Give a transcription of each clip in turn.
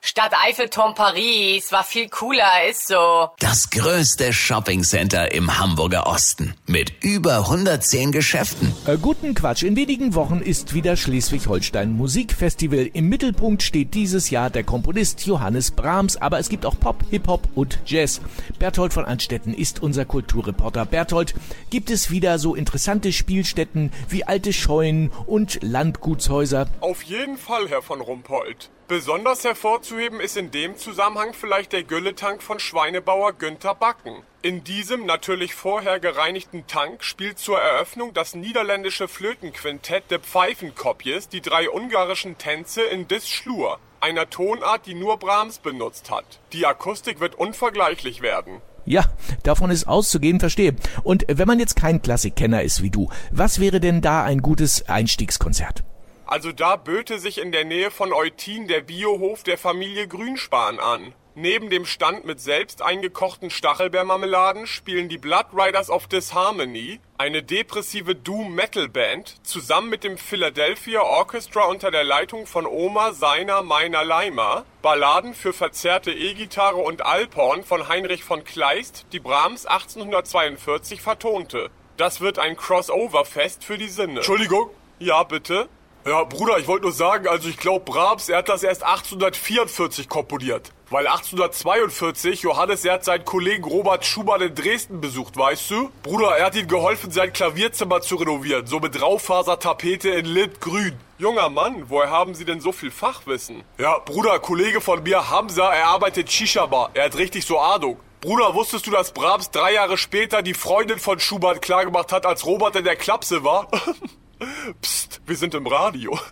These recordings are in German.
Stadt Eiffelturm Paris war viel cooler, ist so. Das größte Shoppingcenter im Hamburger Osten mit über 110 Geschäften. Äh, guten Quatsch. In wenigen Wochen ist wieder Schleswig-Holstein Musikfestival. Im Mittelpunkt steht dieses Jahr der Komponist Johannes Brahms, aber es gibt auch Pop, Hip-Hop und Jazz. Berthold von Anstetten ist unser Kulturreporter. Berthold, gibt es wieder so interessante Spielstätten wie alte Scheunen und Landgutshäuser? Auf jeden Fall, Herr von Rumpold. Besonders hervorzuheben ist in dem Zusammenhang vielleicht der Gülletank von Schweinebauer Günther Backen. In diesem natürlich vorher gereinigten Tank spielt zur Eröffnung das niederländische Flötenquintett de Pfeifenkopjes die drei ungarischen Tänze in Dis Schlur, einer Tonart, die nur Brahms benutzt hat. Die Akustik wird unvergleichlich werden. Ja, davon ist auszugehen, verstehe. Und wenn man jetzt kein Klassikkenner ist wie du, was wäre denn da ein gutes Einstiegskonzert? Also da böte sich in der Nähe von Eutin der Biohof der Familie Grünspan an. Neben dem Stand mit selbst eingekochten Stachelbeermarmeladen spielen die Blood Riders of Disharmony, eine depressive Doom-Metal-Band, zusammen mit dem Philadelphia Orchestra unter der Leitung von Oma Seiner Meiner Leimer, Balladen für verzerrte E-Gitarre und Alphorn von Heinrich von Kleist, die Brahms 1842 vertonte. Das wird ein Crossover-Fest für die Sinne. Entschuldigung? Ja, bitte? Ja, Bruder, ich wollte nur sagen, also ich glaube, Brahms, er hat das erst 1844 komponiert. Weil 1842, Johannes, er hat seinen Kollegen Robert Schumann in Dresden besucht, weißt du? Bruder, er hat ihm geholfen, sein Klavierzimmer zu renovieren, so mit Raufasertapete in Lindgrün. Junger Mann, woher haben Sie denn so viel Fachwissen? Ja, Bruder, Kollege von mir, Hamza, er arbeitet Shisha-Bar. Er hat richtig so Ahnung. Bruder, wusstest du, dass Brahms drei Jahre später die Freundin von Schumann klargemacht hat, als Robert in der Klapse war? Psst, wir sind im Radio.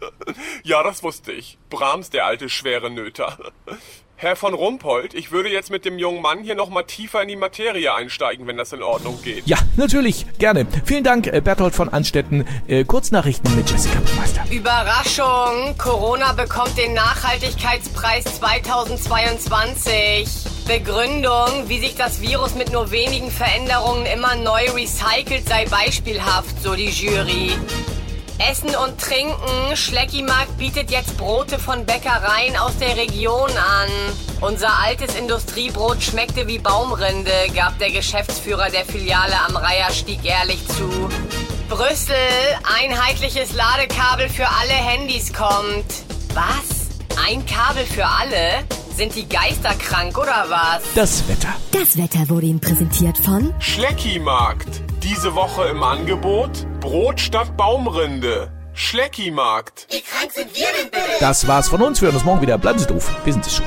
Ja, das wusste ich. Brahms, der alte schwere Nöter. Herr von Rumpold, ich würde jetzt mit dem jungen Mann hier nochmal tiefer in die Materie einsteigen, wenn das in Ordnung geht. Ja, natürlich, gerne. Vielen Dank, äh, Berthold von Anstetten. Äh, Kurznachrichten mit Jessica Meister. Überraschung! Corona bekommt den Nachhaltigkeitspreis 2022. Begründung, wie sich das Virus mit nur wenigen Veränderungen immer neu recycelt, sei beispielhaft, so die Jury. Essen und Trinken. Schleckimarkt bietet jetzt Brote von Bäckereien aus der Region an. Unser altes Industriebrot schmeckte wie Baumrinde, gab der Geschäftsführer der Filiale am Reiherstieg ehrlich zu. Brüssel, einheitliches Ladekabel für alle Handys kommt. Was? Ein Kabel für alle? Sind die Geister krank oder was? Das Wetter. Das Wetter wurde Ihnen präsentiert von Schleckimarkt. Diese Woche im Angebot Brot statt Baumrinde. Schleckimarkt. Das war's von uns. Wir hören uns morgen wieder. Bleiben Sie doof. Wir sind es schon.